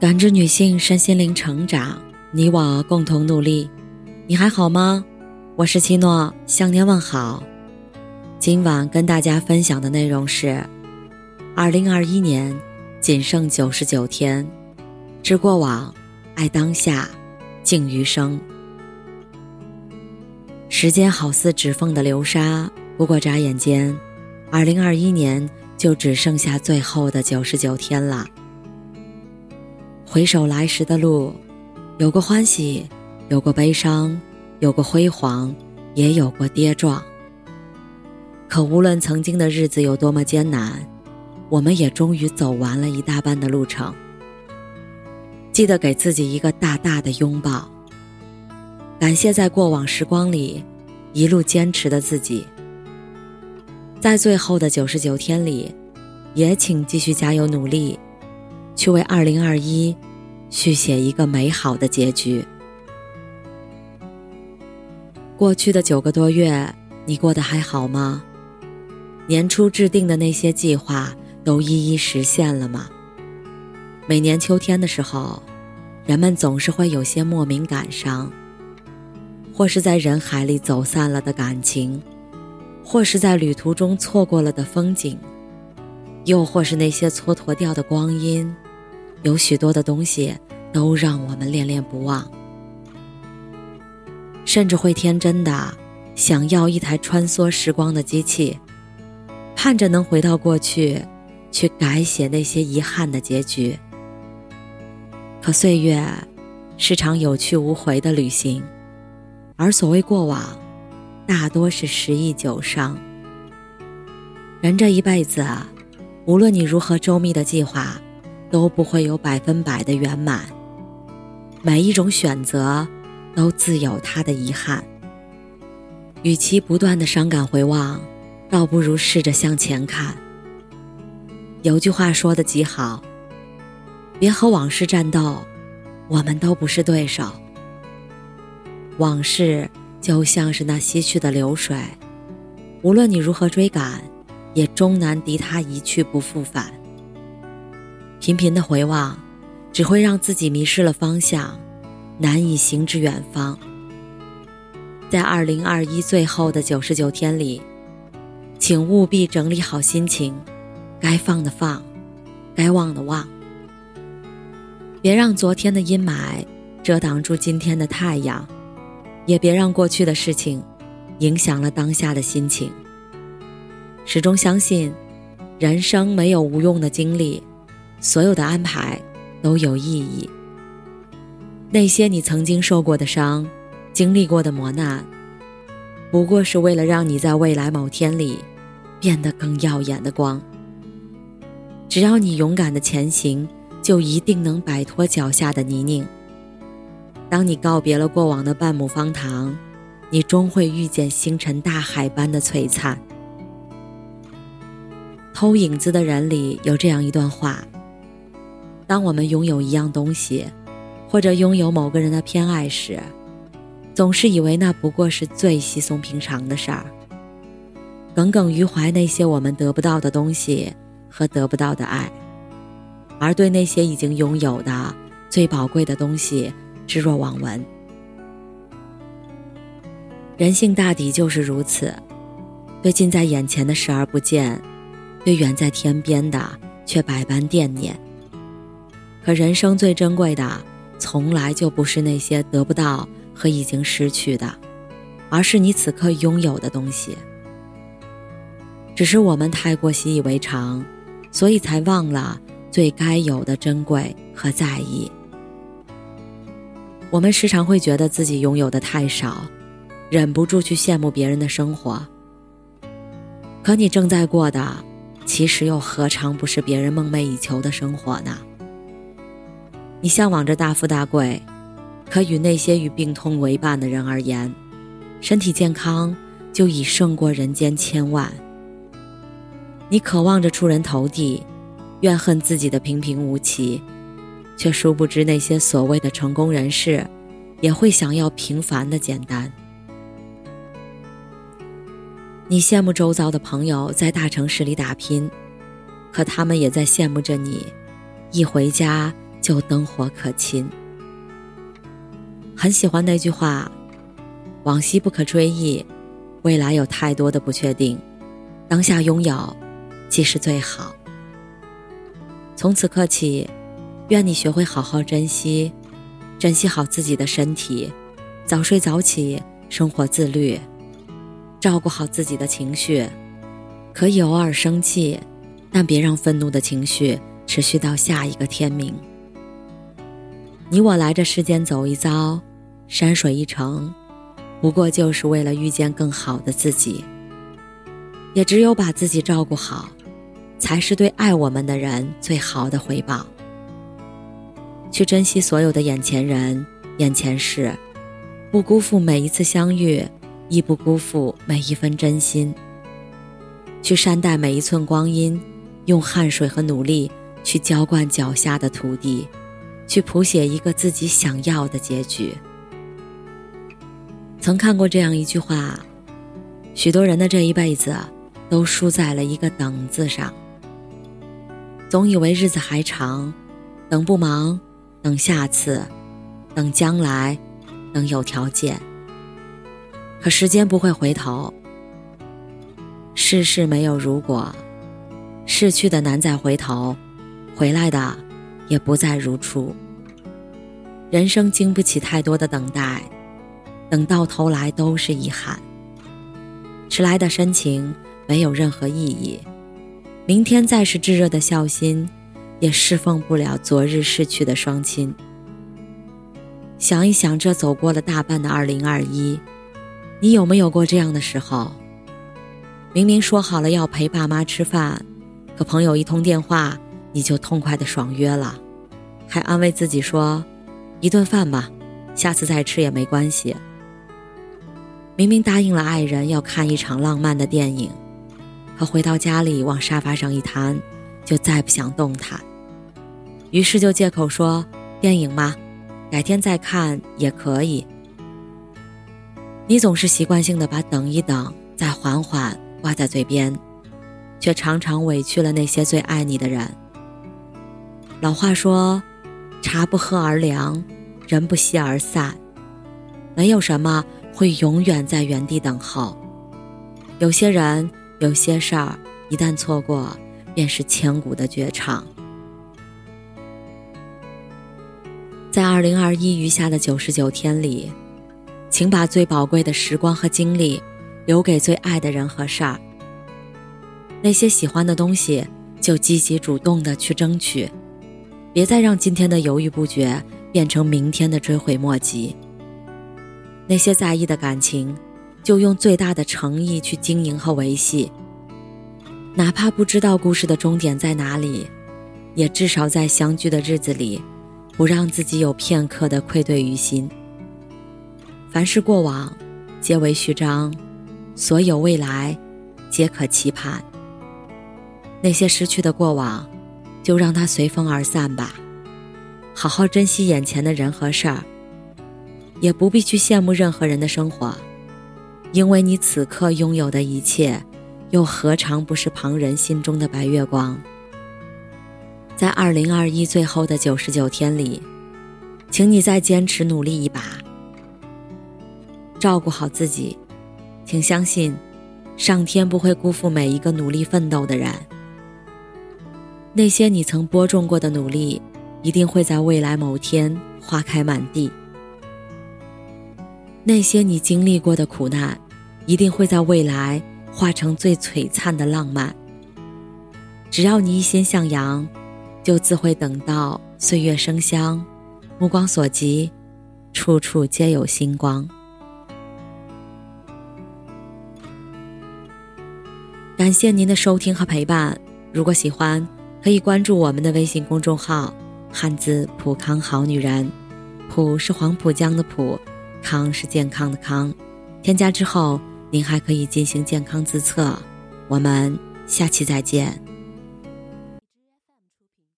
感知女性身心灵成长，你我共同努力。你还好吗？我是七诺，向您问好。今晚跟大家分享的内容是：二零二一年仅剩九十九天，知过往，爱当下，敬余生。时间好似指缝的流沙，不过眨眼间，二零二一年就只剩下最后的九十九天了。回首来时的路，有过欢喜，有过悲伤，有过辉煌，也有过跌撞。可无论曾经的日子有多么艰难，我们也终于走完了一大半的路程。记得给自己一个大大的拥抱，感谢在过往时光里一路坚持的自己。在最后的九十九天里，也请继续加油努力。去为二零二一续写一个美好的结局。过去的九个多月，你过得还好吗？年初制定的那些计划都一一实现了吗？每年秋天的时候，人们总是会有些莫名感伤，或是在人海里走散了的感情，或是在旅途中错过了的风景，又或是那些蹉跎掉的光阴。有许多的东西都让我们恋恋不忘，甚至会天真的想要一台穿梭时光的机器，盼着能回到过去，去改写那些遗憾的结局。可岁月是场有去无回的旅行，而所谓过往，大多是十忆九伤。人这一辈子，无论你如何周密的计划。都不会有百分百的圆满。每一种选择，都自有它的遗憾。与其不断的伤感回望，倒不如试着向前看。有句话说的极好：“别和往事战斗，我们都不是对手。”往事就像是那西去的流水，无论你如何追赶，也终难敌它一去不复返。频频的回望，只会让自己迷失了方向，难以行至远方。在二零二一最后的九十九天里，请务必整理好心情，该放的放，该忘的忘。别让昨天的阴霾遮挡住今天的太阳，也别让过去的事情影响了当下的心情。始终相信，人生没有无用的经历。所有的安排都有意义。那些你曾经受过的伤，经历过的磨难，不过是为了让你在未来某天里变得更耀眼的光。只要你勇敢的前行，就一定能摆脱脚下的泥泞。当你告别了过往的半亩方塘，你终会遇见星辰大海般的璀璨。偷影子的人里有这样一段话。当我们拥有一样东西，或者拥有某个人的偏爱时，总是以为那不过是最稀松平常的事儿，耿耿于怀那些我们得不到的东西和得不到的爱，而对那些已经拥有的最宝贵的东西置若罔闻。人性大抵就是如此，对近在眼前的视而不见，对远在天边的却百般惦念。可人生最珍贵的，从来就不是那些得不到和已经失去的，而是你此刻拥有的东西。只是我们太过习以为常，所以才忘了最该有的珍贵和在意。我们时常会觉得自己拥有的太少，忍不住去羡慕别人的生活。可你正在过的，其实又何尝不是别人梦寐以求的生活呢？你向往着大富大贵，可与那些与病痛为伴的人而言，身体健康就已胜过人间千万。你渴望着出人头地，怨恨自己的平平无奇，却殊不知那些所谓的成功人士，也会想要平凡的简单。你羡慕周遭的朋友在大城市里打拼，可他们也在羡慕着你，一回家。就灯火可亲。很喜欢那句话：“往昔不可追忆，未来有太多的不确定，当下拥有即是最好。”从此刻起，愿你学会好好珍惜，珍惜好自己的身体，早睡早起，生活自律，照顾好自己的情绪。可以偶尔生气，但别让愤怒的情绪持续到下一个天明。你我来这世间走一遭，山水一程，不过就是为了遇见更好的自己。也只有把自己照顾好。才是对爱我们的人最好的回报。去珍惜所有的眼前人、眼前事，不辜负每一次相遇，亦不辜负每一分真心。去善待每一寸光阴，用汗水和努力去浇灌脚下的土地，去谱写一个自己想要的结局。曾看过这样一句话：许多人的这一辈子，都输在了一个“等”字上。总以为日子还长，等不忙，等下次，等将来，等有条件。可时间不会回头，世事没有如果，逝去的难再回头，回来的也不再如初。人生经不起太多的等待，等到头来都是遗憾。迟来的深情没有任何意义。明天再是炙热的孝心，也侍奉不了昨日逝去的双亲。想一想，这走过了大半的二零二一，你有没有过这样的时候？明明说好了要陪爸妈吃饭，可朋友一通电话，你就痛快的爽约了，还安慰自己说，一顿饭吧，下次再吃也没关系。明明答应了爱人要看一场浪漫的电影。可回到家里，往沙发上一瘫，就再不想动弹。于是就借口说电影嘛，改天再看也可以。你总是习惯性的把等一等，再缓缓挂在嘴边，却常常委屈了那些最爱你的人。老话说，茶不喝而凉，人不惜而散。没有什么会永远在原地等候。有些人。有些事儿一旦错过，便是千古的绝唱。在二零二一余下的九十九天里，请把最宝贵的时光和精力留给最爱的人和事儿。那些喜欢的东西，就积极主动的去争取，别再让今天的犹豫不决变成明天的追悔莫及。那些在意的感情。就用最大的诚意去经营和维系，哪怕不知道故事的终点在哪里，也至少在相聚的日子里，不让自己有片刻的愧对于心。凡是过往，皆为序章；所有未来，皆可期盼。那些失去的过往，就让它随风而散吧。好好珍惜眼前的人和事儿，也不必去羡慕任何人的生活。因为你此刻拥有的一切，又何尝不是旁人心中的白月光？在二零二一最后的九十九天里，请你再坚持努力一把，照顾好自己。请相信，上天不会辜负每一个努力奋斗的人。那些你曾播种过的努力，一定会在未来某天花开满地。那些你经历过的苦难，一定会在未来化成最璀璨的浪漫。只要你一心向阳，就自会等到岁月生香，目光所及，处处皆有星光。感谢您的收听和陪伴。如果喜欢，可以关注我们的微信公众号“汉字普康好女人”，普是黄浦江的浦。康是健康的康，添加之后，您还可以进行健康自测。我们下期再见。